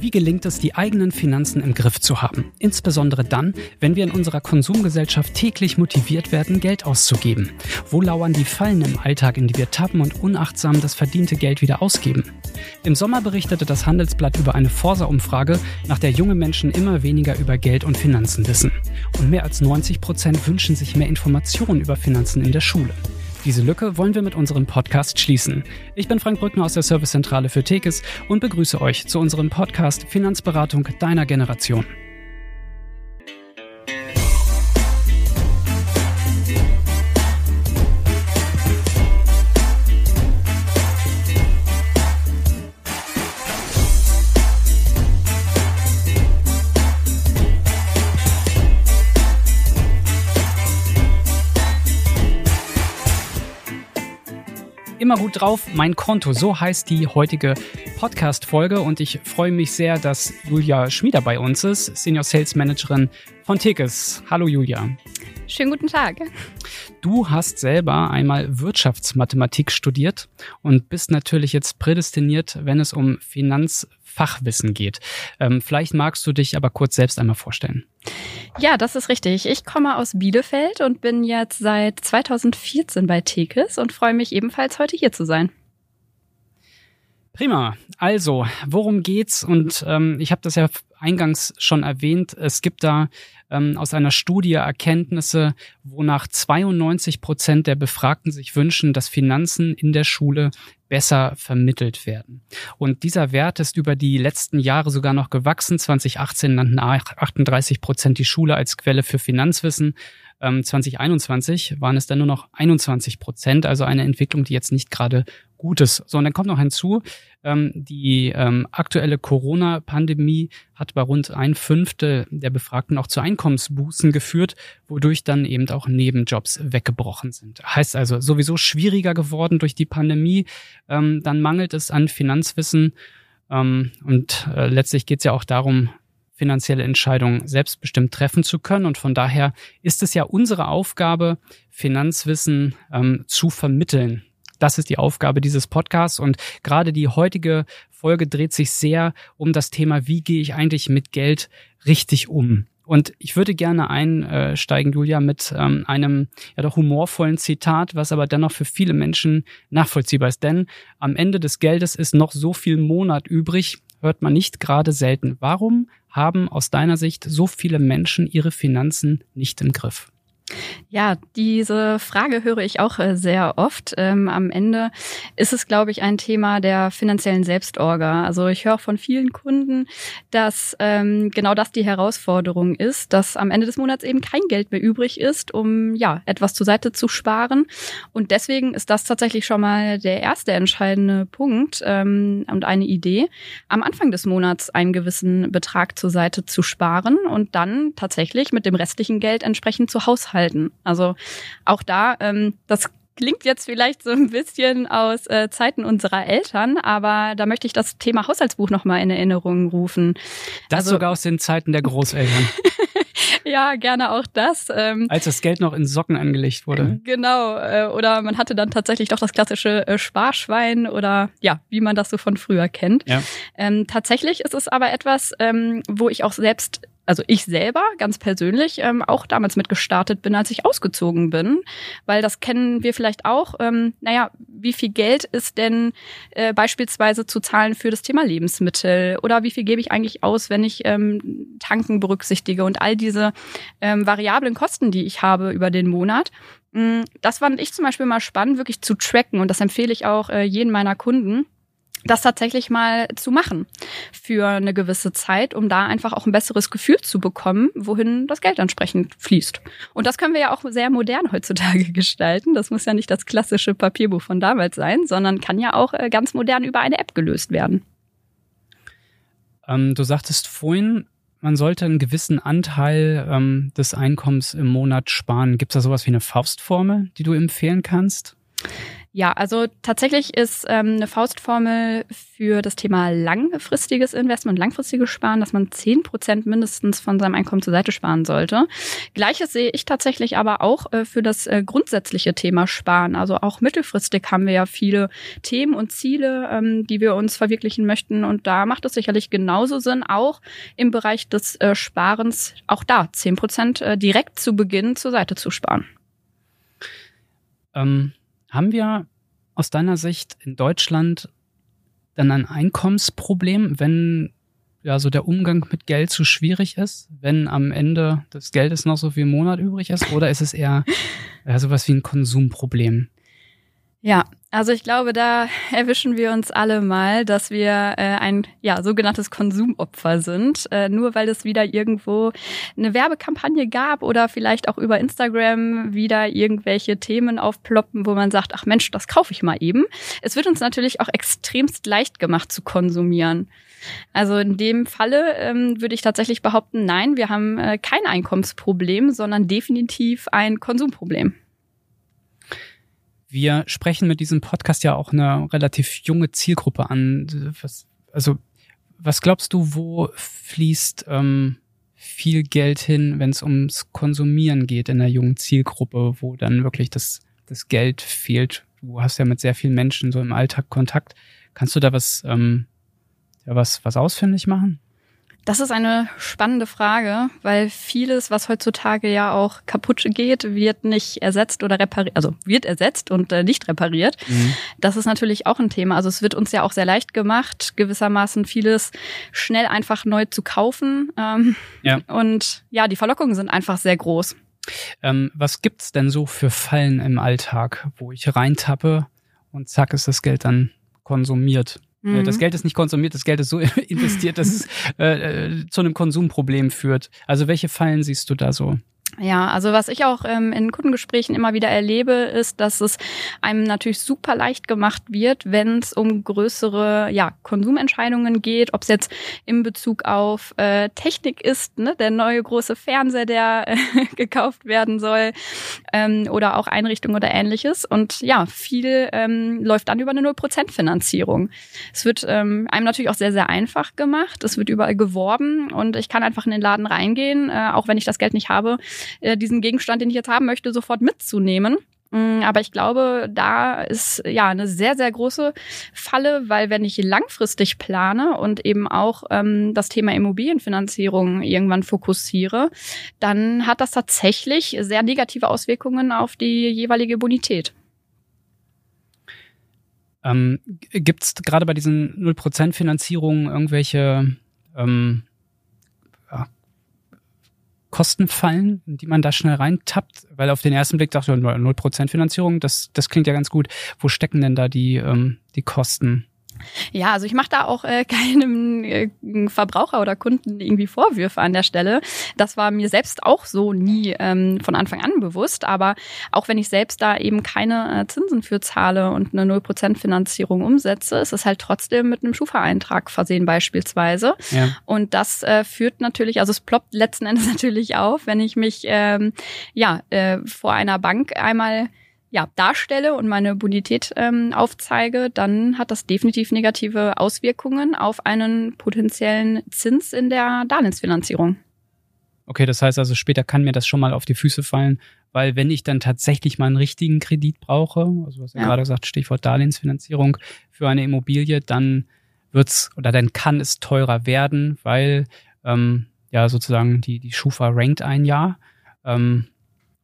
Wie gelingt es, die eigenen Finanzen im Griff zu haben? Insbesondere dann, wenn wir in unserer Konsumgesellschaft täglich motiviert werden, Geld auszugeben. Wo lauern die Fallen im Alltag, in die wir tappen und unachtsam das verdiente Geld wieder ausgeben? Im Sommer berichtete das Handelsblatt über eine Forsa-Umfrage, nach der junge Menschen immer weniger über Geld und Finanzen wissen. Und mehr als 90 Prozent wünschen sich mehr Informationen über Finanzen in der Schule. Diese Lücke wollen wir mit unserem Podcast schließen. Ich bin Frank Brückner aus der Servicezentrale für Tekes und begrüße euch zu unserem Podcast Finanzberatung deiner Generation. Immer gut drauf. Mein Konto, so heißt die heutige Podcast-Folge. Und ich freue mich sehr, dass Julia Schmieder bei uns ist, Senior Sales Managerin von Tekes. Hallo Julia. Schönen guten Tag. Du hast selber einmal Wirtschaftsmathematik studiert und bist natürlich jetzt prädestiniert, wenn es um Finanzfachwissen geht. Ähm, vielleicht magst du dich aber kurz selbst einmal vorstellen. Ja, das ist richtig. Ich komme aus Bielefeld und bin jetzt seit 2014 bei Tekes und freue mich ebenfalls heute hier zu sein. Prima. Also, worum geht's? Und ähm, ich habe das ja eingangs schon erwähnt. Es gibt da ähm, aus einer Studie Erkenntnisse, wonach 92 Prozent der Befragten sich wünschen, dass Finanzen in der Schule besser vermittelt werden. Und dieser Wert ist über die letzten Jahre sogar noch gewachsen. 2018 nannten 38 Prozent die Schule als Quelle für Finanzwissen. 2021 ähm, waren es dann nur noch 21 Prozent, also eine Entwicklung, die jetzt nicht gerade gut ist. So, und dann kommt noch hinzu, ähm, die ähm, aktuelle Corona-Pandemie hat bei rund ein Fünftel der Befragten auch zu Einkommensbußen geführt, wodurch dann eben auch Nebenjobs weggebrochen sind. Heißt also sowieso schwieriger geworden durch die Pandemie. Ähm, dann mangelt es an Finanzwissen. Ähm, und äh, letztlich geht es ja auch darum, finanzielle Entscheidungen selbstbestimmt treffen zu können. Und von daher ist es ja unsere Aufgabe, Finanzwissen ähm, zu vermitteln. Das ist die Aufgabe dieses Podcasts. Und gerade die heutige Folge dreht sich sehr um das Thema, wie gehe ich eigentlich mit Geld richtig um? Und ich würde gerne einsteigen, Julia, mit ähm, einem ja doch humorvollen Zitat, was aber dennoch für viele Menschen nachvollziehbar ist. Denn am Ende des Geldes ist noch so viel Monat übrig, hört man nicht gerade selten. Warum haben aus deiner Sicht so viele Menschen ihre Finanzen nicht im Griff? Ja, diese Frage höre ich auch äh, sehr oft. Ähm, am Ende ist es, glaube ich, ein Thema der finanziellen Selbstorga. Also ich höre von vielen Kunden, dass ähm, genau das die Herausforderung ist, dass am Ende des Monats eben kein Geld mehr übrig ist, um ja etwas zur Seite zu sparen. Und deswegen ist das tatsächlich schon mal der erste entscheidende Punkt ähm, und eine Idee, am Anfang des Monats einen gewissen Betrag zur Seite zu sparen und dann tatsächlich mit dem restlichen Geld entsprechend zu haushalten halten. Also auch da, ähm, das klingt jetzt vielleicht so ein bisschen aus äh, Zeiten unserer Eltern, aber da möchte ich das Thema Haushaltsbuch nochmal in Erinnerung rufen. Das also, sogar aus den Zeiten der Großeltern. ja, gerne auch das. Ähm, Als das Geld noch in Socken angelegt wurde. Genau. Äh, oder man hatte dann tatsächlich doch das klassische äh, Sparschwein oder ja, wie man das so von früher kennt. Ja. Ähm, tatsächlich ist es aber etwas, ähm, wo ich auch selbst also ich selber ganz persönlich ähm, auch damals mitgestartet bin, als ich ausgezogen bin, weil das kennen wir vielleicht auch. Ähm, naja, wie viel Geld ist denn äh, beispielsweise zu zahlen für das Thema Lebensmittel? Oder wie viel gebe ich eigentlich aus, wenn ich ähm, Tanken berücksichtige? Und all diese ähm, variablen Kosten, die ich habe über den Monat. Mm, das fand ich zum Beispiel mal spannend, wirklich zu tracken. Und das empfehle ich auch äh, jeden meiner Kunden das tatsächlich mal zu machen für eine gewisse Zeit, um da einfach auch ein besseres Gefühl zu bekommen, wohin das Geld entsprechend fließt. Und das können wir ja auch sehr modern heutzutage gestalten. Das muss ja nicht das klassische Papierbuch von damals sein, sondern kann ja auch äh, ganz modern über eine App gelöst werden. Ähm, du sagtest vorhin, man sollte einen gewissen Anteil ähm, des Einkommens im Monat sparen. Gibt es da sowas wie eine Faustformel, die du empfehlen kannst? Ja, also tatsächlich ist ähm, eine Faustformel für das Thema langfristiges Investment, langfristiges Sparen, dass man zehn Prozent mindestens von seinem Einkommen zur Seite sparen sollte. Gleiches sehe ich tatsächlich aber auch äh, für das äh, grundsätzliche Thema Sparen. Also auch mittelfristig haben wir ja viele Themen und Ziele, ähm, die wir uns verwirklichen möchten. Und da macht es sicherlich genauso Sinn, auch im Bereich des äh, Sparens, auch da zehn Prozent äh, direkt zu Beginn zur Seite zu sparen. Ähm haben wir aus deiner Sicht in Deutschland dann ein Einkommensproblem, wenn ja so der Umgang mit Geld zu schwierig ist, wenn am Ende des Geldes noch so viel Monat übrig ist, oder ist es eher ja, sowas wie ein Konsumproblem? Ja, also ich glaube, da erwischen wir uns alle mal, dass wir äh, ein ja sogenanntes Konsumopfer sind, äh, nur weil es wieder irgendwo eine Werbekampagne gab oder vielleicht auch über Instagram wieder irgendwelche Themen aufploppen, wo man sagt, ach Mensch, das kaufe ich mal eben. Es wird uns natürlich auch extremst leicht gemacht zu konsumieren. Also in dem Falle ähm, würde ich tatsächlich behaupten, nein, wir haben äh, kein Einkommensproblem, sondern definitiv ein Konsumproblem. Wir sprechen mit diesem Podcast ja auch eine relativ junge Zielgruppe an. Was, also, was glaubst du, wo fließt ähm, viel Geld hin, wenn es ums Konsumieren geht in der jungen Zielgruppe, wo dann wirklich das, das Geld fehlt? Du hast ja mit sehr vielen Menschen so im Alltag Kontakt. Kannst du da was, ähm, ja, was, was ausfindig machen? Das ist eine spannende Frage, weil vieles, was heutzutage ja auch kaputt geht, wird nicht ersetzt oder repariert, also wird ersetzt und äh, nicht repariert. Mhm. Das ist natürlich auch ein Thema. Also es wird uns ja auch sehr leicht gemacht, gewissermaßen vieles schnell einfach neu zu kaufen. Ähm, ja. Und ja, die Verlockungen sind einfach sehr groß. Ähm, was gibt's denn so für Fallen im Alltag, wo ich reintappe und zack ist das Geld dann konsumiert? Äh, mhm. Das Geld ist nicht konsumiert, das Geld ist so investiert, dass es äh, äh, zu einem Konsumproblem führt. Also welche Fallen siehst du da so? Ja, also was ich auch ähm, in Kundengesprächen immer wieder erlebe, ist, dass es einem natürlich super leicht gemacht wird, wenn es um größere ja, Konsumentscheidungen geht, ob es jetzt in Bezug auf äh, Technik ist, ne, der neue große Fernseher, der äh, gekauft werden soll, ähm, oder auch Einrichtungen oder ähnliches. Und ja, viel ähm, läuft dann über eine 0% Finanzierung. Es wird ähm, einem natürlich auch sehr, sehr einfach gemacht. Es wird überall geworben und ich kann einfach in den Laden reingehen, äh, auch wenn ich das Geld nicht habe äh, diesen Gegenstand, den ich jetzt haben möchte, sofort mitzunehmen. Mm, aber ich glaube, da ist ja eine sehr, sehr große Falle, weil wenn ich langfristig plane und eben auch ähm, das Thema Immobilienfinanzierung irgendwann fokussiere, dann hat das tatsächlich sehr negative Auswirkungen auf die jeweilige Bonität. Ähm, Gibt es gerade bei diesen 0% Finanzierungen irgendwelche ähm, Kosten fallen, die man da schnell reintappt? Weil auf den ersten Blick dachte ich, 0% Finanzierung, das, das klingt ja ganz gut. Wo stecken denn da die, ähm, die Kosten? Ja, also ich mache da auch äh, keinem äh, Verbraucher oder Kunden irgendwie Vorwürfe an der Stelle. Das war mir selbst auch so nie ähm, von Anfang an bewusst. Aber auch wenn ich selbst da eben keine äh, Zinsen für zahle und eine 0% Finanzierung umsetze, ist es halt trotzdem mit einem Schufa-Eintrag versehen beispielsweise. Ja. Und das äh, führt natürlich, also es ploppt letzten Endes natürlich auf, wenn ich mich ähm, ja äh, vor einer Bank einmal ja, darstelle und meine Bonität ähm, aufzeige, dann hat das definitiv negative Auswirkungen auf einen potenziellen Zins in der Darlehensfinanzierung. Okay, das heißt also, später kann mir das schon mal auf die Füße fallen, weil wenn ich dann tatsächlich mal einen richtigen Kredit brauche, also was ja, ja gerade gesagt, Stichwort Darlehensfinanzierung für eine Immobilie, dann wird's oder dann kann es teurer werden, weil ähm, ja sozusagen die, die Schufa rankt ein Jahr. Ähm,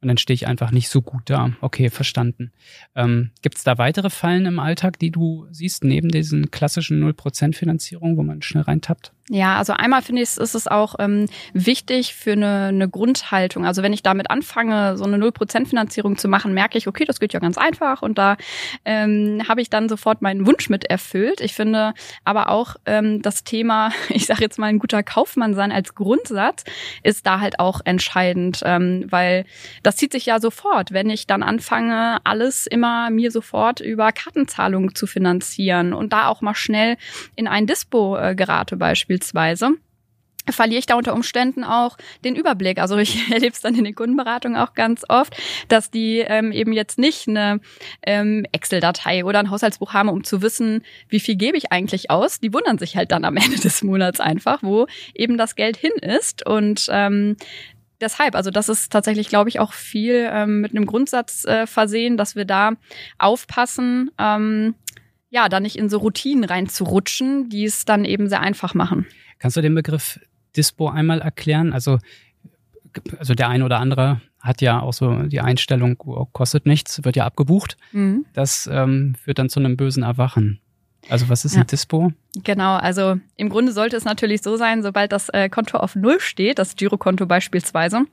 und dann stehe ich einfach nicht so gut da. Okay, verstanden. Ähm, Gibt es da weitere Fallen im Alltag, die du siehst, neben diesen klassischen 0% Finanzierung, wo man schnell reintappt? Ja, also einmal finde ich, ist es auch ähm, wichtig für eine, eine Grundhaltung. Also wenn ich damit anfange, so eine 0% Finanzierung zu machen, merke ich, okay, das geht ja ganz einfach und da ähm, habe ich dann sofort meinen Wunsch mit erfüllt. Ich finde aber auch ähm, das Thema, ich sage jetzt mal ein guter Kaufmann sein als Grundsatz, ist da halt auch entscheidend, ähm, weil das zieht sich ja sofort, wenn ich dann anfange, alles immer mir sofort über Kartenzahlungen zu finanzieren und da auch mal schnell in ein Dispo äh, gerate beispielsweise beispielsweise verliere ich da unter Umständen auch den Überblick. Also ich erlebe es dann in den Kundenberatungen auch ganz oft, dass die ähm, eben jetzt nicht eine ähm, Excel-Datei oder ein Haushaltsbuch haben, um zu wissen, wie viel gebe ich eigentlich aus. Die wundern sich halt dann am Ende des Monats einfach, wo eben das Geld hin ist. Und ähm, deshalb, also das ist tatsächlich, glaube ich, auch viel ähm, mit einem Grundsatz äh, versehen, dass wir da aufpassen, ähm, ja, da nicht in so Routinen reinzurutschen, die es dann eben sehr einfach machen. Kannst du den Begriff Dispo einmal erklären? Also, also der eine oder andere hat ja auch so die Einstellung, oh, kostet nichts, wird ja abgebucht. Mhm. Das ähm, führt dann zu einem bösen Erwachen. Also was ist ja. ein Dispo? Genau, also im Grunde sollte es natürlich so sein, sobald das äh, Konto auf Null steht, das Girokonto beispielsweise,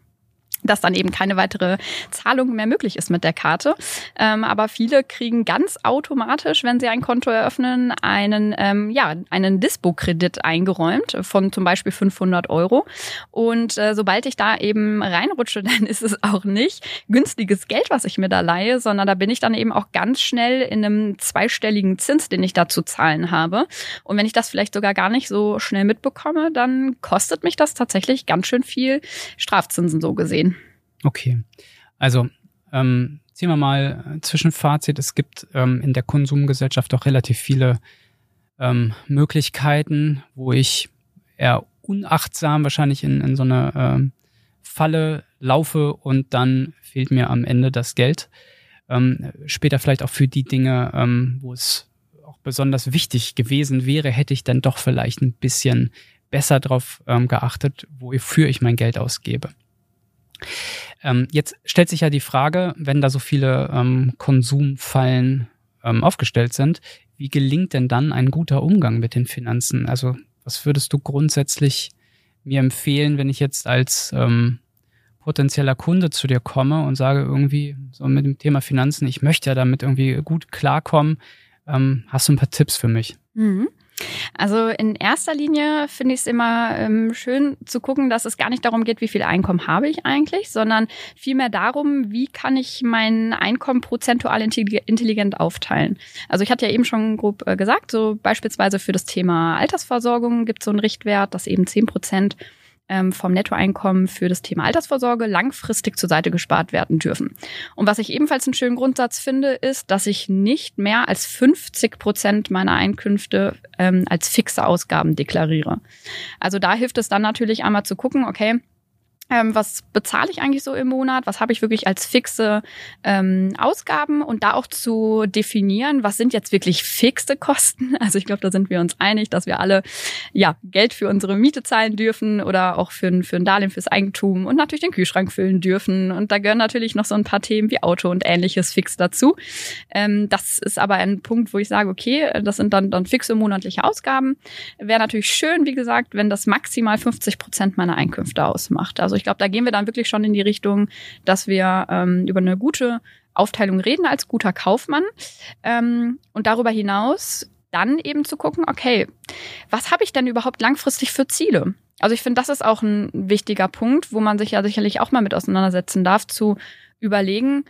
dass dann eben keine weitere Zahlung mehr möglich ist mit der Karte. Ähm, aber viele kriegen ganz automatisch, wenn sie ein Konto eröffnen, einen, ähm, ja, einen Dispo-Kredit eingeräumt von zum Beispiel 500 Euro. Und äh, sobald ich da eben reinrutsche, dann ist es auch nicht günstiges Geld, was ich mir da leihe, sondern da bin ich dann eben auch ganz schnell in einem zweistelligen Zins, den ich da zu zahlen habe. Und wenn ich das vielleicht sogar gar nicht so schnell mitbekomme, dann kostet mich das tatsächlich ganz schön viel Strafzinsen so gesehen. Okay. Also, ähm, ziehen wir mal Zwischenfazit. Es gibt ähm, in der Konsumgesellschaft auch relativ viele ähm, Möglichkeiten, wo ich eher unachtsam wahrscheinlich in, in so eine ähm, Falle laufe und dann fehlt mir am Ende das Geld. Ähm, später vielleicht auch für die Dinge, ähm, wo es auch besonders wichtig gewesen wäre, hätte ich dann doch vielleicht ein bisschen besser darauf ähm, geachtet, wofür ich mein Geld ausgebe. Ähm, jetzt stellt sich ja die Frage, wenn da so viele ähm, Konsumfallen ähm, aufgestellt sind, wie gelingt denn dann ein guter Umgang mit den Finanzen? Also was würdest du grundsätzlich mir empfehlen, wenn ich jetzt als ähm, potenzieller Kunde zu dir komme und sage irgendwie so mit dem Thema Finanzen, ich möchte ja damit irgendwie gut klarkommen, ähm, hast du ein paar Tipps für mich? Mhm. Also in erster Linie finde ich es immer ähm, schön zu gucken, dass es gar nicht darum geht, wie viel Einkommen habe ich eigentlich, sondern vielmehr darum, wie kann ich mein Einkommen prozentual intelligent aufteilen. Also ich hatte ja eben schon grob äh, gesagt, so beispielsweise für das Thema Altersversorgung gibt es so einen Richtwert, dass eben zehn Prozent vom Nettoeinkommen für das Thema Altersvorsorge langfristig zur Seite gespart werden dürfen. Und was ich ebenfalls einen schönen Grundsatz finde, ist, dass ich nicht mehr als 50 Prozent meiner Einkünfte ähm, als fixe Ausgaben deklariere. Also da hilft es dann natürlich einmal zu gucken, okay, ähm, was bezahle ich eigentlich so im Monat, was habe ich wirklich als fixe ähm, Ausgaben und da auch zu definieren, was sind jetzt wirklich fixe Kosten. Also ich glaube, da sind wir uns einig, dass wir alle ja Geld für unsere Miete zahlen dürfen oder auch für, für ein Darlehen fürs Eigentum und natürlich den Kühlschrank füllen dürfen. Und da gehören natürlich noch so ein paar Themen wie Auto und ähnliches fix dazu. Ähm, das ist aber ein Punkt, wo ich sage, okay, das sind dann, dann fixe monatliche Ausgaben. Wäre natürlich schön, wie gesagt, wenn das maximal 50 Prozent meiner Einkünfte ausmacht. Also ich glaube, da gehen wir dann wirklich schon in die Richtung, dass wir ähm, über eine gute Aufteilung reden als guter Kaufmann. Ähm, und darüber hinaus dann eben zu gucken, okay, was habe ich denn überhaupt langfristig für Ziele? Also ich finde, das ist auch ein wichtiger Punkt, wo man sich ja sicherlich auch mal mit auseinandersetzen darf, zu überlegen,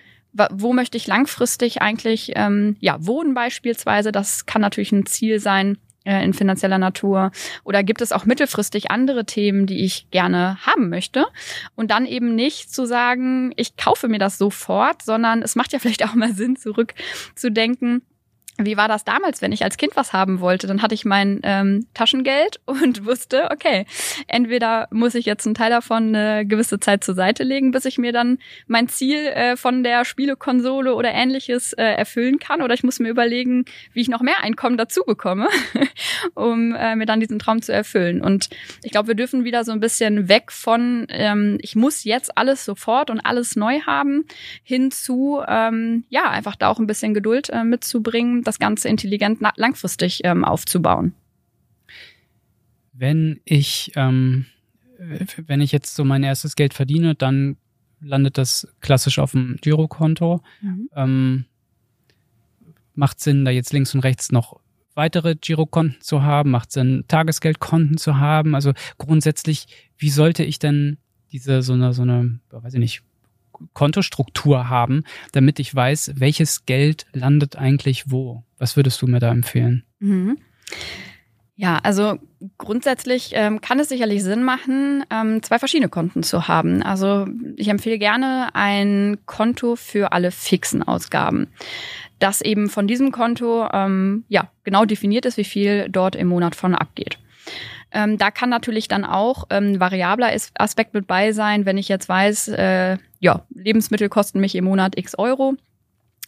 wo möchte ich langfristig eigentlich ähm, ja wohnen beispielsweise. Das kann natürlich ein Ziel sein, äh, in finanzieller Natur? Oder gibt es auch mittelfristig andere Themen, die ich gerne haben möchte? Und dann eben nicht zu sagen, ich kaufe mir das sofort, sondern es macht ja vielleicht auch mal Sinn, zurückzudenken, wie war das damals, wenn ich als Kind was haben wollte? Dann hatte ich mein ähm, Taschengeld und wusste, okay, entweder muss ich jetzt einen Teil davon eine gewisse Zeit zur Seite legen, bis ich mir dann mein Ziel äh, von der Spielekonsole oder ähnliches äh, erfüllen kann, oder ich muss mir überlegen, wie ich noch mehr Einkommen dazu bekomme, um äh, mir dann diesen Traum zu erfüllen. Und ich glaube, wir dürfen wieder so ein bisschen weg von, ähm, ich muss jetzt alles sofort und alles neu haben, hin zu, ähm, ja, einfach da auch ein bisschen Geduld äh, mitzubringen das Ganze intelligent langfristig ähm, aufzubauen. Wenn ich, ähm, wenn ich jetzt so mein erstes Geld verdiene, dann landet das klassisch auf dem Girokonto. Mhm. Ähm, macht Sinn, da jetzt links und rechts noch weitere Girokonten zu haben? Macht Sinn, Tagesgeldkonten zu haben? Also grundsätzlich, wie sollte ich denn diese so eine, so eine, weiß ich nicht, Kontostruktur haben, damit ich weiß, welches Geld landet eigentlich wo. Was würdest du mir da empfehlen? Mhm. Ja, also grundsätzlich ähm, kann es sicherlich Sinn machen, ähm, zwei verschiedene Konten zu haben. Also ich empfehle gerne ein Konto für alle fixen Ausgaben. Das eben von diesem Konto ähm, ja genau definiert ist, wie viel dort im Monat von abgeht. Ähm, da kann natürlich dann auch ähm, variabler Aspekt mit bei sein, wenn ich jetzt weiß, äh, ja, Lebensmittel kosten mich im Monat x Euro,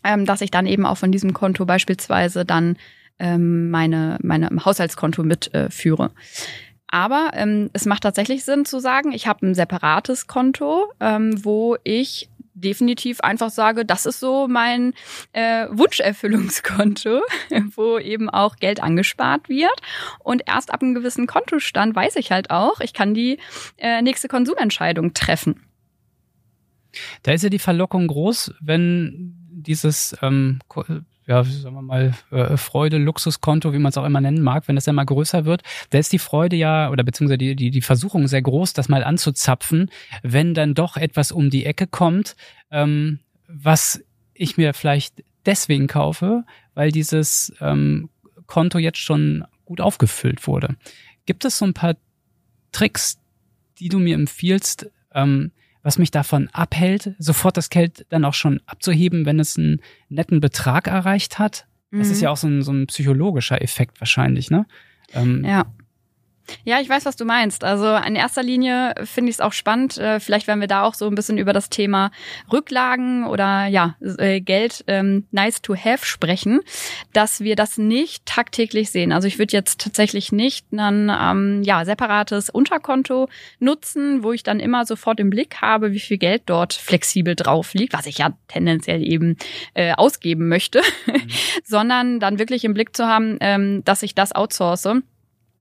ähm, dass ich dann eben auch von diesem Konto beispielsweise dann ähm, meine, meine Haushaltskonto mitführe. Äh, Aber ähm, es macht tatsächlich Sinn zu sagen, ich habe ein separates Konto, ähm, wo ich definitiv einfach sage, das ist so mein äh, Wunscherfüllungskonto, wo eben auch Geld angespart wird. Und erst ab einem gewissen Kontostand weiß ich halt auch, ich kann die äh, nächste Konsumentscheidung treffen. Da ist ja die Verlockung groß, wenn dieses ähm, ja, sagen wir mal, äh, Freude, Luxuskonto, wie man es auch immer nennen mag, wenn das ja mal größer wird, da ist die Freude ja, oder beziehungsweise die, die, die Versuchung sehr groß, das mal anzuzapfen, wenn dann doch etwas um die Ecke kommt, ähm, was ich mir vielleicht deswegen kaufe, weil dieses ähm, Konto jetzt schon gut aufgefüllt wurde. Gibt es so ein paar Tricks, die du mir empfiehlst, ähm, was mich davon abhält, sofort das Geld dann auch schon abzuheben, wenn es einen netten Betrag erreicht hat. Mhm. Das ist mhm. ja auch so ein, so ein psychologischer Effekt wahrscheinlich, ne? Ähm, ja. Ja, ich weiß, was du meinst. Also in erster Linie finde ich es auch spannend. Äh, vielleicht werden wir da auch so ein bisschen über das Thema Rücklagen oder ja äh, Geld ähm, nice to have sprechen, dass wir das nicht tagtäglich sehen. Also ich würde jetzt tatsächlich nicht ein ähm, ja separates Unterkonto nutzen, wo ich dann immer sofort im Blick habe, wie viel Geld dort flexibel drauf liegt, was ich ja tendenziell eben äh, ausgeben möchte, mhm. sondern dann wirklich im Blick zu haben, ähm, dass ich das outsource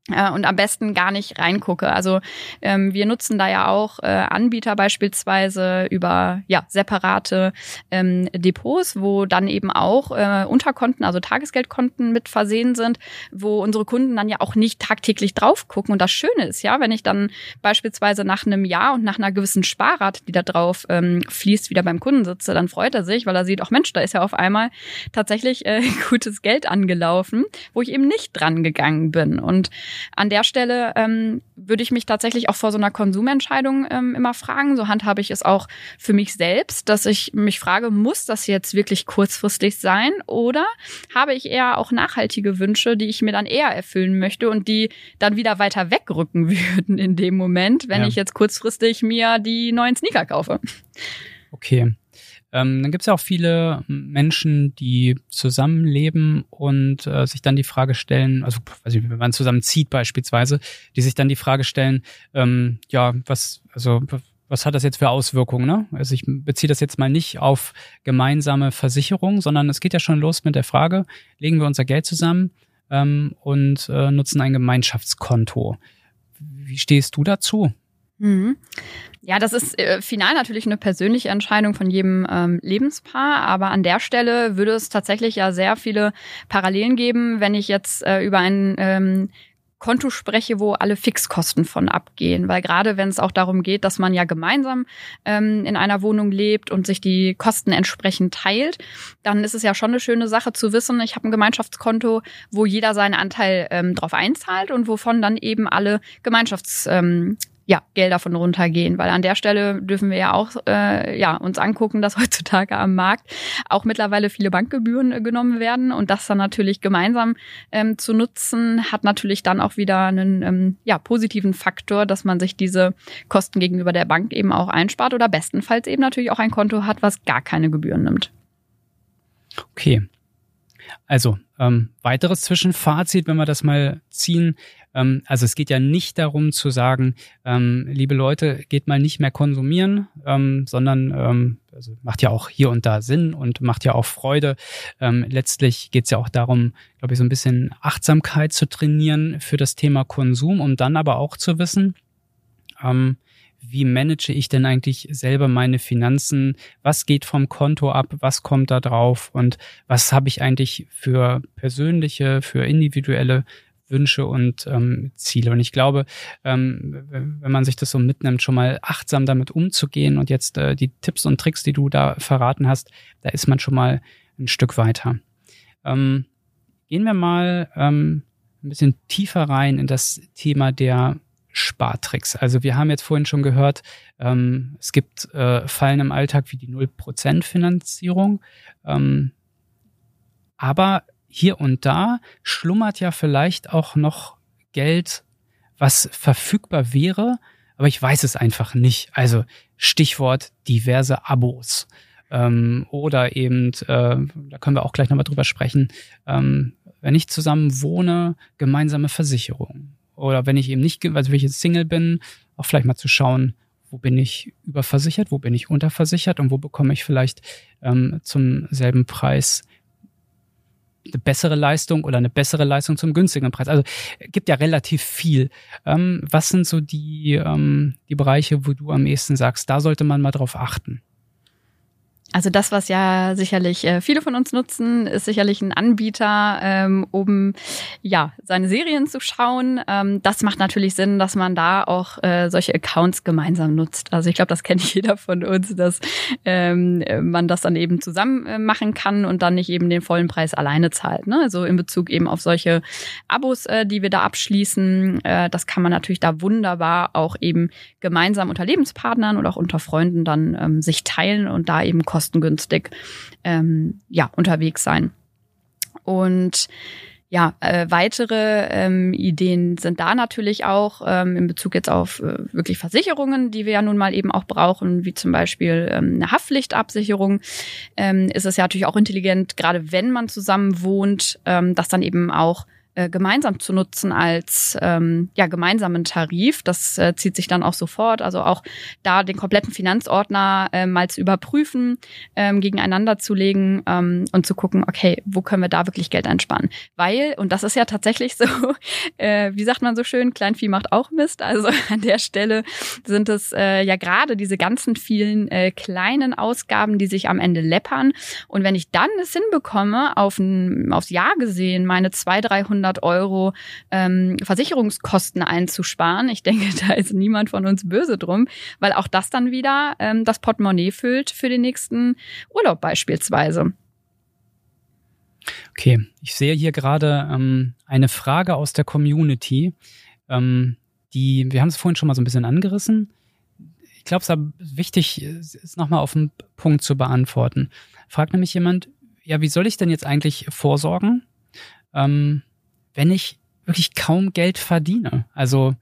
und am besten gar nicht reingucke. Also ähm, wir nutzen da ja auch äh, Anbieter beispielsweise über ja separate ähm, Depots, wo dann eben auch äh, Unterkonten, also Tagesgeldkonten mit versehen sind, wo unsere Kunden dann ja auch nicht tagtäglich drauf gucken. Und das Schöne ist ja, wenn ich dann beispielsweise nach einem Jahr und nach einer gewissen Sparrate, die da drauf ähm, fließt, wieder beim Kunden sitze, dann freut er sich, weil er sieht, auch Mensch, da ist ja auf einmal tatsächlich äh, gutes Geld angelaufen, wo ich eben nicht dran gegangen bin. Und an der Stelle ähm, würde ich mich tatsächlich auch vor so einer Konsumentscheidung ähm, immer fragen. So handhabe ich es auch für mich selbst, dass ich mich frage, muss das jetzt wirklich kurzfristig sein oder habe ich eher auch nachhaltige Wünsche, die ich mir dann eher erfüllen möchte und die dann wieder weiter wegrücken würden in dem Moment, wenn ja. ich jetzt kurzfristig mir die neuen Sneaker kaufe. Okay. Ähm, dann gibt es ja auch viele Menschen, die zusammenleben und äh, sich dann die Frage stellen, also weiß nicht, wenn man zusammen zieht beispielsweise, die sich dann die Frage stellen, ähm, ja, was, also was hat das jetzt für Auswirkungen? Ne? Also ich beziehe das jetzt mal nicht auf gemeinsame Versicherung, sondern es geht ja schon los mit der Frage, legen wir unser Geld zusammen ähm, und äh, nutzen ein Gemeinschaftskonto. Wie stehst du dazu? Mhm. Ja, das ist äh, final natürlich eine persönliche Entscheidung von jedem ähm, Lebenspaar, aber an der Stelle würde es tatsächlich ja sehr viele Parallelen geben, wenn ich jetzt äh, über ein ähm, Konto spreche, wo alle Fixkosten von abgehen. Weil gerade wenn es auch darum geht, dass man ja gemeinsam ähm, in einer Wohnung lebt und sich die Kosten entsprechend teilt, dann ist es ja schon eine schöne Sache zu wissen, ich habe ein Gemeinschaftskonto, wo jeder seinen Anteil ähm, drauf einzahlt und wovon dann eben alle Gemeinschafts ähm, ja, Gelder von runtergehen, weil an der Stelle dürfen wir ja auch äh, ja, uns angucken, dass heutzutage am Markt auch mittlerweile viele Bankgebühren äh, genommen werden und das dann natürlich gemeinsam ähm, zu nutzen, hat natürlich dann auch wieder einen ähm, ja, positiven Faktor, dass man sich diese Kosten gegenüber der Bank eben auch einspart oder bestenfalls eben natürlich auch ein Konto hat, was gar keine Gebühren nimmt. Okay. Also, ähm, weiteres Zwischenfazit, wenn wir das mal ziehen. Ähm, also es geht ja nicht darum zu sagen, ähm, liebe Leute, geht mal nicht mehr konsumieren, ähm, sondern ähm, also macht ja auch hier und da Sinn und macht ja auch Freude. Ähm, letztlich geht es ja auch darum, glaube ich, so ein bisschen Achtsamkeit zu trainieren für das Thema Konsum, um dann aber auch zu wissen, ähm, wie manage ich denn eigentlich selber meine Finanzen? Was geht vom Konto ab? Was kommt da drauf? Und was habe ich eigentlich für persönliche, für individuelle Wünsche und ähm, Ziele. Und ich glaube, ähm, wenn man sich das so mitnimmt, schon mal achtsam damit umzugehen und jetzt äh, die Tipps und Tricks, die du da verraten hast, da ist man schon mal ein Stück weiter. Ähm, gehen wir mal ähm, ein bisschen tiefer rein in das Thema der Spartricks. Also wir haben jetzt vorhin schon gehört, ähm, es gibt äh, Fallen im Alltag wie die 0% Finanzierung. Ähm, aber hier und da schlummert ja vielleicht auch noch Geld, was verfügbar wäre, aber ich weiß es einfach nicht. Also Stichwort diverse Abos. Ähm, oder eben, äh, da können wir auch gleich nochmal drüber sprechen, ähm, wenn ich zusammen wohne, gemeinsame Versicherung. Oder wenn ich eben nicht, also wenn ich jetzt Single bin, auch vielleicht mal zu schauen, wo bin ich überversichert, wo bin ich unterversichert und wo bekomme ich vielleicht ähm, zum selben Preis eine bessere Leistung oder eine bessere Leistung zum günstigen Preis. Also gibt ja relativ viel. Ähm, was sind so die, ähm, die Bereiche, wo du am ehesten sagst, da sollte man mal drauf achten? Also das, was ja sicherlich äh, viele von uns nutzen, ist sicherlich ein Anbieter, ähm, um ja seine Serien zu schauen. Ähm, das macht natürlich Sinn, dass man da auch äh, solche Accounts gemeinsam nutzt. Also ich glaube, das kennt jeder von uns, dass ähm, man das dann eben zusammen äh, machen kann und dann nicht eben den vollen Preis alleine zahlt. Ne? Also in Bezug eben auf solche Abos, äh, die wir da abschließen, äh, das kann man natürlich da wunderbar auch eben gemeinsam unter Lebenspartnern oder auch unter Freunden dann ähm, sich teilen und da eben kosten kostengünstig ähm, ja, unterwegs sein. Und ja, äh, weitere ähm, Ideen sind da natürlich auch ähm, in Bezug jetzt auf äh, wirklich Versicherungen, die wir ja nun mal eben auch brauchen, wie zum Beispiel ähm, eine Haftpflichtabsicherung. Ähm, ist es ja natürlich auch intelligent, gerade wenn man zusammen wohnt, ähm, dass dann eben auch äh, gemeinsam zu nutzen als ähm, ja gemeinsamen Tarif. Das äh, zieht sich dann auch sofort. Also auch da den kompletten Finanzordner äh, mal zu überprüfen, ähm, gegeneinander zu legen ähm, und zu gucken, okay, wo können wir da wirklich Geld einsparen? Weil und das ist ja tatsächlich so, äh, wie sagt man so schön, Kleinvieh macht auch Mist. Also an der Stelle sind es äh, ja gerade diese ganzen vielen äh, kleinen Ausgaben, die sich am Ende läppern. Und wenn ich dann es hinbekomme, auf ein, aufs Jahr gesehen meine 200, 300 500 Euro ähm, Versicherungskosten einzusparen. Ich denke, da ist niemand von uns böse drum, weil auch das dann wieder ähm, das Portemonnaie füllt für den nächsten Urlaub beispielsweise. Okay, ich sehe hier gerade ähm, eine Frage aus der Community. Ähm, die, wir haben es vorhin schon mal so ein bisschen angerissen. Ich glaube, es ist wichtig, es nochmal auf den Punkt zu beantworten. Fragt nämlich jemand, ja, wie soll ich denn jetzt eigentlich vorsorgen? Ähm, wenn ich wirklich kaum Geld verdiene. Also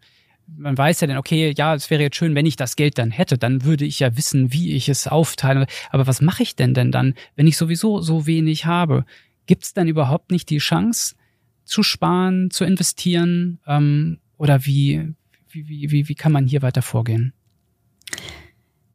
man weiß ja dann, okay, ja, es wäre jetzt schön, wenn ich das Geld dann hätte, dann würde ich ja wissen, wie ich es aufteile. Aber was mache ich denn denn dann, wenn ich sowieso so wenig habe? Gibt es dann überhaupt nicht die Chance zu sparen, zu investieren? Ähm, oder wie, wie, wie, wie kann man hier weiter vorgehen?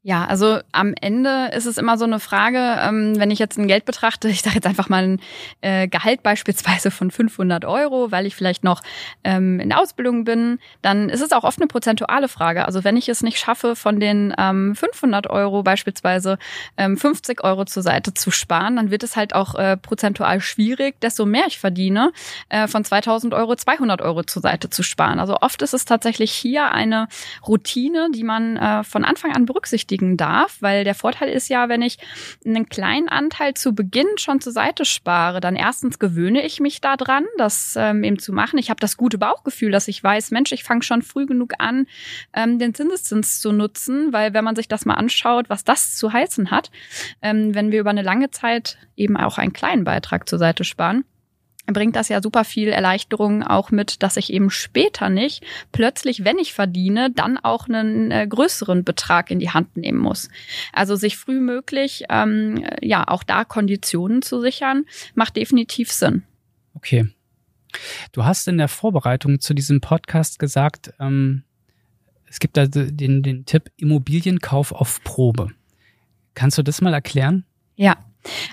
Ja, also am Ende ist es immer so eine Frage, ähm, wenn ich jetzt ein Geld betrachte, ich sage jetzt einfach mal ein äh, Gehalt beispielsweise von 500 Euro, weil ich vielleicht noch ähm, in Ausbildung bin, dann ist es auch oft eine prozentuale Frage. Also wenn ich es nicht schaffe, von den ähm, 500 Euro beispielsweise ähm, 50 Euro zur Seite zu sparen, dann wird es halt auch äh, prozentual schwierig, desto mehr ich verdiene, äh, von 2000 Euro 200 Euro zur Seite zu sparen. Also oft ist es tatsächlich hier eine Routine, die man äh, von Anfang an berücksichtigt berücksichtigen darf, weil der Vorteil ist ja, wenn ich einen kleinen Anteil zu Beginn schon zur Seite spare, dann erstens gewöhne ich mich daran, das ähm, eben zu machen. Ich habe das gute Bauchgefühl, dass ich weiß, Mensch, ich fange schon früh genug an, ähm, den Zinseszins zu nutzen, weil wenn man sich das mal anschaut, was das zu heißen hat, ähm, wenn wir über eine lange Zeit eben auch einen kleinen Beitrag zur Seite sparen, bringt das ja super viel Erleichterung auch mit, dass ich eben später nicht plötzlich, wenn ich verdiene, dann auch einen äh, größeren Betrag in die Hand nehmen muss. Also sich früh möglich, ähm, ja, auch da Konditionen zu sichern, macht definitiv Sinn. Okay. Du hast in der Vorbereitung zu diesem Podcast gesagt, ähm, es gibt da den, den Tipp Immobilienkauf auf Probe. Kannst du das mal erklären? Ja,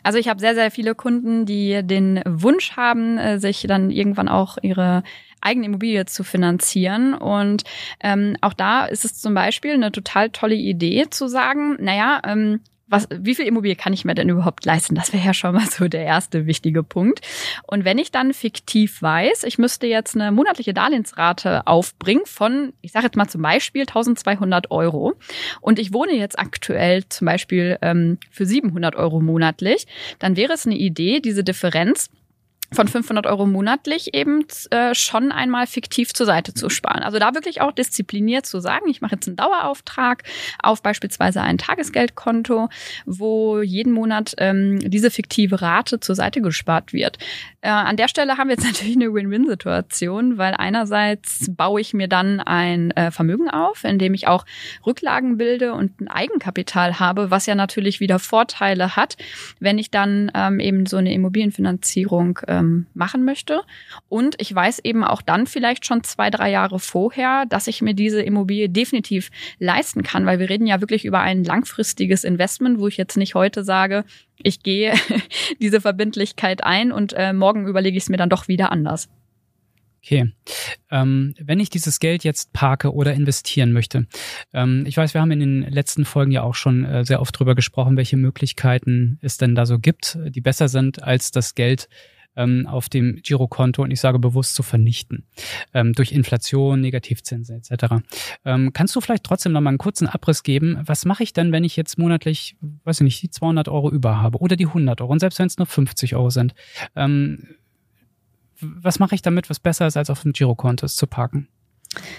also ich habe sehr, sehr viele Kunden, die den Wunsch haben, äh, sich dann irgendwann auch ihre eigene Immobilie zu finanzieren. Und ähm, auch da ist es zum Beispiel eine total tolle Idee zu sagen, naja, ähm, was, wie viel Immobilie kann ich mir denn überhaupt leisten? Das wäre ja schon mal so der erste wichtige Punkt. Und wenn ich dann fiktiv weiß, ich müsste jetzt eine monatliche Darlehensrate aufbringen von, ich sage jetzt mal zum Beispiel 1200 Euro und ich wohne jetzt aktuell zum Beispiel ähm, für 700 Euro monatlich, dann wäre es eine Idee, diese Differenz von 500 Euro monatlich eben äh, schon einmal fiktiv zur Seite zu sparen. Also da wirklich auch diszipliniert zu sagen, ich mache jetzt einen Dauerauftrag auf beispielsweise ein Tagesgeldkonto, wo jeden Monat ähm, diese fiktive Rate zur Seite gespart wird. Äh, an der Stelle haben wir jetzt natürlich eine Win-Win-Situation, weil einerseits baue ich mir dann ein äh, Vermögen auf, in dem ich auch Rücklagen bilde und ein Eigenkapital habe, was ja natürlich wieder Vorteile hat, wenn ich dann ähm, eben so eine Immobilienfinanzierung ähm, machen möchte. Und ich weiß eben auch dann vielleicht schon zwei, drei Jahre vorher, dass ich mir diese Immobilie definitiv leisten kann, weil wir reden ja wirklich über ein langfristiges Investment, wo ich jetzt nicht heute sage, ich gehe diese Verbindlichkeit ein und äh, morgen überlege ich es mir dann doch wieder anders. Okay. Ähm, wenn ich dieses Geld jetzt parke oder investieren möchte, ähm, ich weiß, wir haben in den letzten Folgen ja auch schon äh, sehr oft drüber gesprochen, welche Möglichkeiten es denn da so gibt, die besser sind, als das Geld ähm, auf dem Girokonto und ich sage bewusst zu vernichten ähm, durch Inflation, Negativzinsen etc. Ähm, kannst du vielleicht trotzdem noch mal einen kurzen Abriss geben? Was mache ich denn, wenn ich jetzt monatlich, weiß ich nicht, die 200 Euro über habe oder die 100 Euro und selbst wenn es nur 50 Euro sind? Ähm, was mache ich damit, was besser ist, als auf dem Girokonto zu parken?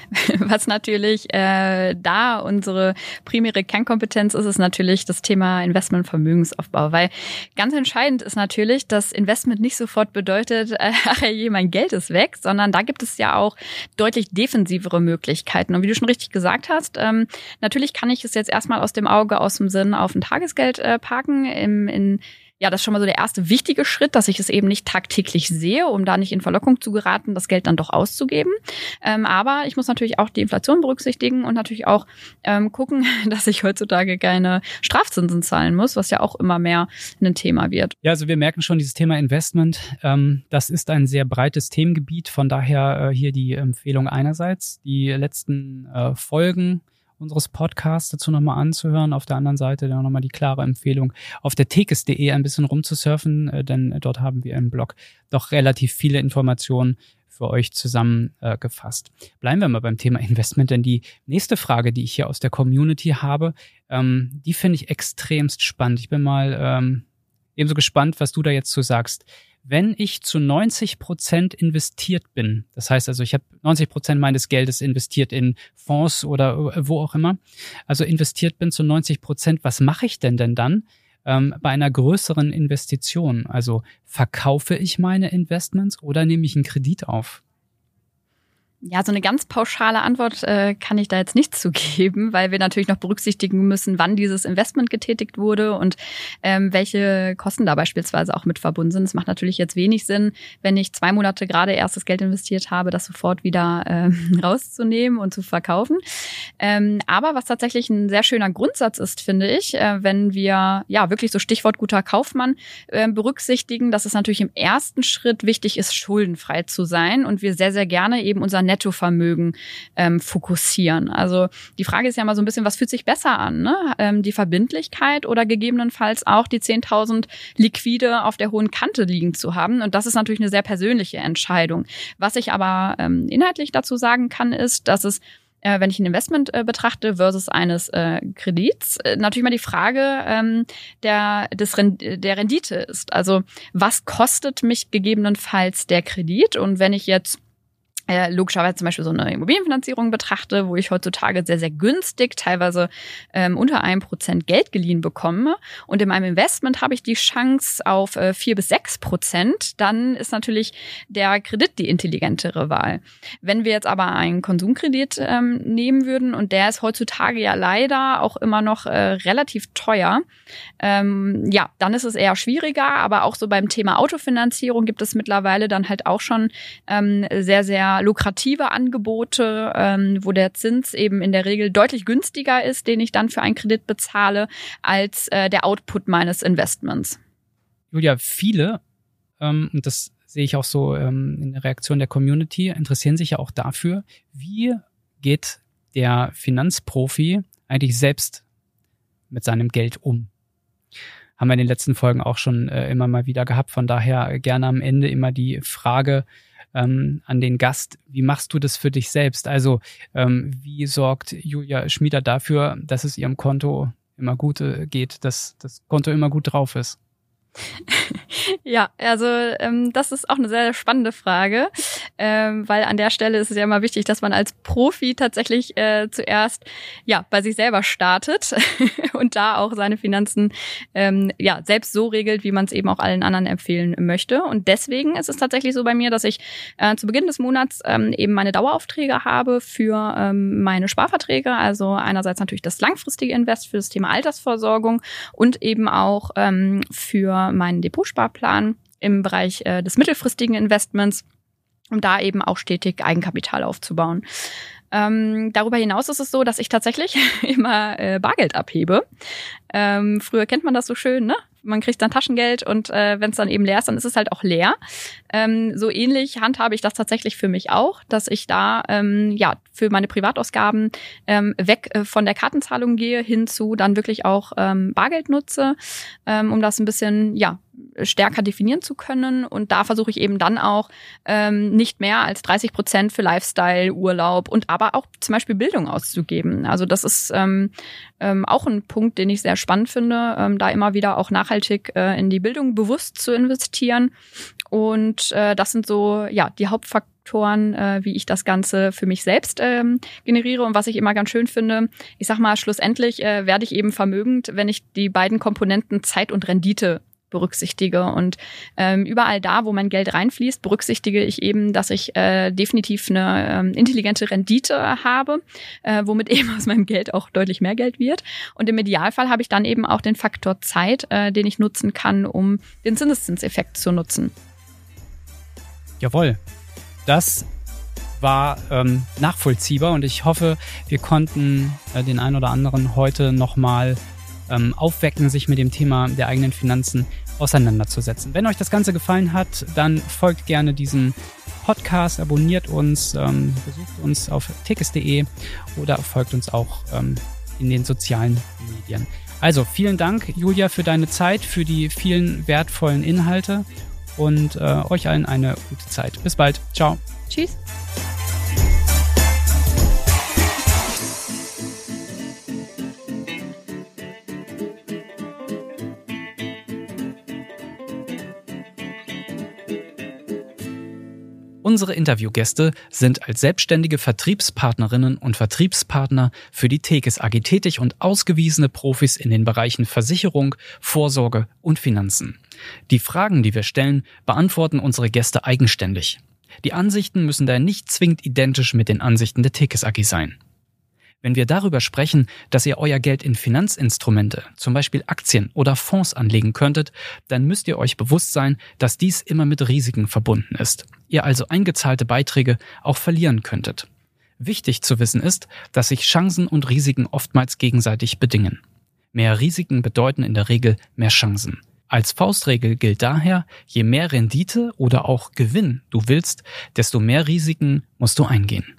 Was natürlich äh, da unsere primäre Kernkompetenz ist, ist natürlich das Thema Investmentvermögensaufbau, weil ganz entscheidend ist natürlich, dass Investment nicht sofort bedeutet, äh, ach je, mein Geld ist weg, sondern da gibt es ja auch deutlich defensivere Möglichkeiten. Und wie du schon richtig gesagt hast, ähm, natürlich kann ich es jetzt erstmal aus dem Auge, aus dem Sinn auf ein Tagesgeld äh, parken. Im, in ja, das ist schon mal so der erste wichtige Schritt, dass ich es eben nicht tagtäglich sehe, um da nicht in Verlockung zu geraten, das Geld dann doch auszugeben. Ähm, aber ich muss natürlich auch die Inflation berücksichtigen und natürlich auch ähm, gucken, dass ich heutzutage keine Strafzinsen zahlen muss, was ja auch immer mehr ein Thema wird. Ja, also wir merken schon, dieses Thema Investment, ähm, das ist ein sehr breites Themengebiet. Von daher äh, hier die Empfehlung einerseits, die letzten äh, Folgen unseres Podcasts dazu nochmal anzuhören. Auf der anderen Seite dann nochmal die klare Empfehlung, auf der tekes.de ein bisschen rumzusurfen, äh, denn dort haben wir im Blog doch relativ viele Informationen für euch zusammengefasst. Äh, Bleiben wir mal beim Thema Investment, denn die nächste Frage, die ich hier aus der Community habe, ähm, die finde ich extremst spannend. Ich bin mal ähm, ebenso gespannt, was du da jetzt zu sagst wenn ich zu 90 Prozent investiert bin, das heißt also, ich habe 90 Prozent meines Geldes investiert in Fonds oder wo auch immer, also investiert bin zu 90 Prozent, was mache ich denn denn dann ähm, bei einer größeren Investition? Also verkaufe ich meine Investments oder nehme ich einen Kredit auf? Ja, so eine ganz pauschale Antwort äh, kann ich da jetzt nicht zugeben, weil wir natürlich noch berücksichtigen müssen, wann dieses Investment getätigt wurde und ähm, welche Kosten da beispielsweise auch mit verbunden sind. Es macht natürlich jetzt wenig Sinn, wenn ich zwei Monate gerade erstes Geld investiert habe, das sofort wieder äh, rauszunehmen und zu verkaufen. Ähm, aber was tatsächlich ein sehr schöner Grundsatz ist, finde ich, äh, wenn wir ja wirklich so Stichwort guter Kaufmann äh, berücksichtigen, dass es natürlich im ersten Schritt wichtig ist, schuldenfrei zu sein und wir sehr, sehr gerne eben unser Nettovermögen ähm, fokussieren. Also die Frage ist ja mal so ein bisschen, was fühlt sich besser an? Ne? Ähm, die Verbindlichkeit oder gegebenenfalls auch die 10.000 liquide auf der hohen Kante liegen zu haben. Und das ist natürlich eine sehr persönliche Entscheidung. Was ich aber ähm, inhaltlich dazu sagen kann, ist, dass es äh, wenn ich ein Investment äh, betrachte versus eines äh, Kredits, äh, natürlich mal die Frage ähm, der, des Rend der Rendite ist. Also was kostet mich gegebenenfalls der Kredit? Und wenn ich jetzt äh, logischerweise zum Beispiel so eine Immobilienfinanzierung betrachte, wo ich heutzutage sehr, sehr günstig, teilweise ähm, unter einem Prozent Geld geliehen bekomme. Und in meinem Investment habe ich die Chance auf äh, vier bis sechs Prozent, dann ist natürlich der Kredit die intelligentere Wahl. Wenn wir jetzt aber einen Konsumkredit ähm, nehmen würden und der ist heutzutage ja leider auch immer noch äh, relativ teuer, ähm, ja, dann ist es eher schwieriger, aber auch so beim Thema Autofinanzierung gibt es mittlerweile dann halt auch schon ähm, sehr, sehr lukrative Angebote, ähm, wo der Zins eben in der Regel deutlich günstiger ist, den ich dann für einen Kredit bezahle, als äh, der Output meines Investments. Julia, viele, ähm, und das sehe ich auch so ähm, in der Reaktion der Community, interessieren sich ja auch dafür, wie geht der Finanzprofi eigentlich selbst mit seinem Geld um? Haben wir in den letzten Folgen auch schon äh, immer mal wieder gehabt. Von daher gerne am Ende immer die Frage, ähm, an den Gast, wie machst du das für dich selbst? Also ähm, wie sorgt Julia Schmieder dafür, dass es ihrem Konto immer gut äh, geht, dass das Konto immer gut drauf ist? Ja, also ähm, das ist auch eine sehr spannende Frage, ähm, weil an der Stelle ist es ja immer wichtig, dass man als Profi tatsächlich äh, zuerst ja bei sich selber startet und da auch seine Finanzen ähm, ja selbst so regelt, wie man es eben auch allen anderen empfehlen möchte. Und deswegen ist es tatsächlich so bei mir, dass ich äh, zu Beginn des Monats ähm, eben meine Daueraufträge habe für ähm, meine Sparverträge, also einerseits natürlich das langfristige Invest für das Thema Altersvorsorgung und eben auch ähm, für meinen Depotsparplan im Bereich äh, des mittelfristigen Investments, um da eben auch stetig Eigenkapital aufzubauen. Ähm, darüber hinaus ist es so, dass ich tatsächlich immer äh, Bargeld abhebe. Ähm, früher kennt man das so schön, ne? Man kriegt dann Taschengeld und äh, wenn es dann eben leer ist, dann ist es halt auch leer. Ähm, so ähnlich handhabe ich das tatsächlich für mich auch, dass ich da ähm, ja für meine Privatausgaben ähm, weg äh, von der Kartenzahlung gehe hin zu dann wirklich auch ähm, Bargeld nutze, ähm, um das ein bisschen ja stärker definieren zu können. Und da versuche ich eben dann auch ähm, nicht mehr als 30 Prozent für Lifestyle, Urlaub und aber auch zum Beispiel Bildung auszugeben. Also das ist ähm, ähm, auch ein Punkt, den ich sehr spannend finde, ähm, da immer wieder auch nachhaltig äh, in die Bildung bewusst zu investieren. Und äh, das sind so ja die Hauptfaktoren, äh, wie ich das Ganze für mich selbst ähm, generiere und was ich immer ganz schön finde. Ich sag mal, schlussendlich äh, werde ich eben vermögend, wenn ich die beiden Komponenten Zeit und Rendite berücksichtige. Und ähm, überall da, wo mein Geld reinfließt, berücksichtige ich eben, dass ich äh, definitiv eine ähm, intelligente Rendite habe, äh, womit eben aus meinem Geld auch deutlich mehr Geld wird. Und im Idealfall habe ich dann eben auch den Faktor Zeit, äh, den ich nutzen kann, um den Zinseszinseffekt zu nutzen. Jawohl. Das war ähm, nachvollziehbar und ich hoffe, wir konnten äh, den einen oder anderen heute nochmal ähm, aufwecken, sich mit dem Thema der eigenen Finanzen auseinanderzusetzen. Wenn euch das Ganze gefallen hat, dann folgt gerne diesem Podcast, abonniert uns, ähm, besucht uns auf tickets.de oder folgt uns auch ähm, in den sozialen Medien. Also vielen Dank, Julia, für deine Zeit, für die vielen wertvollen Inhalte und äh, euch allen eine gute Zeit. Bis bald. Ciao. Tschüss. Unsere Interviewgäste sind als selbstständige Vertriebspartnerinnen und Vertriebspartner für die Tekes AG tätig und ausgewiesene Profis in den Bereichen Versicherung, Vorsorge und Finanzen. Die Fragen, die wir stellen, beantworten unsere Gäste eigenständig. Die Ansichten müssen daher nicht zwingend identisch mit den Ansichten der Tekes AG sein. Wenn wir darüber sprechen, dass ihr euer Geld in Finanzinstrumente, zum Beispiel Aktien oder Fonds anlegen könntet, dann müsst ihr euch bewusst sein, dass dies immer mit Risiken verbunden ist. Ihr also eingezahlte Beiträge auch verlieren könntet. Wichtig zu wissen ist, dass sich Chancen und Risiken oftmals gegenseitig bedingen. Mehr Risiken bedeuten in der Regel mehr Chancen. Als Faustregel gilt daher, je mehr Rendite oder auch Gewinn du willst, desto mehr Risiken musst du eingehen.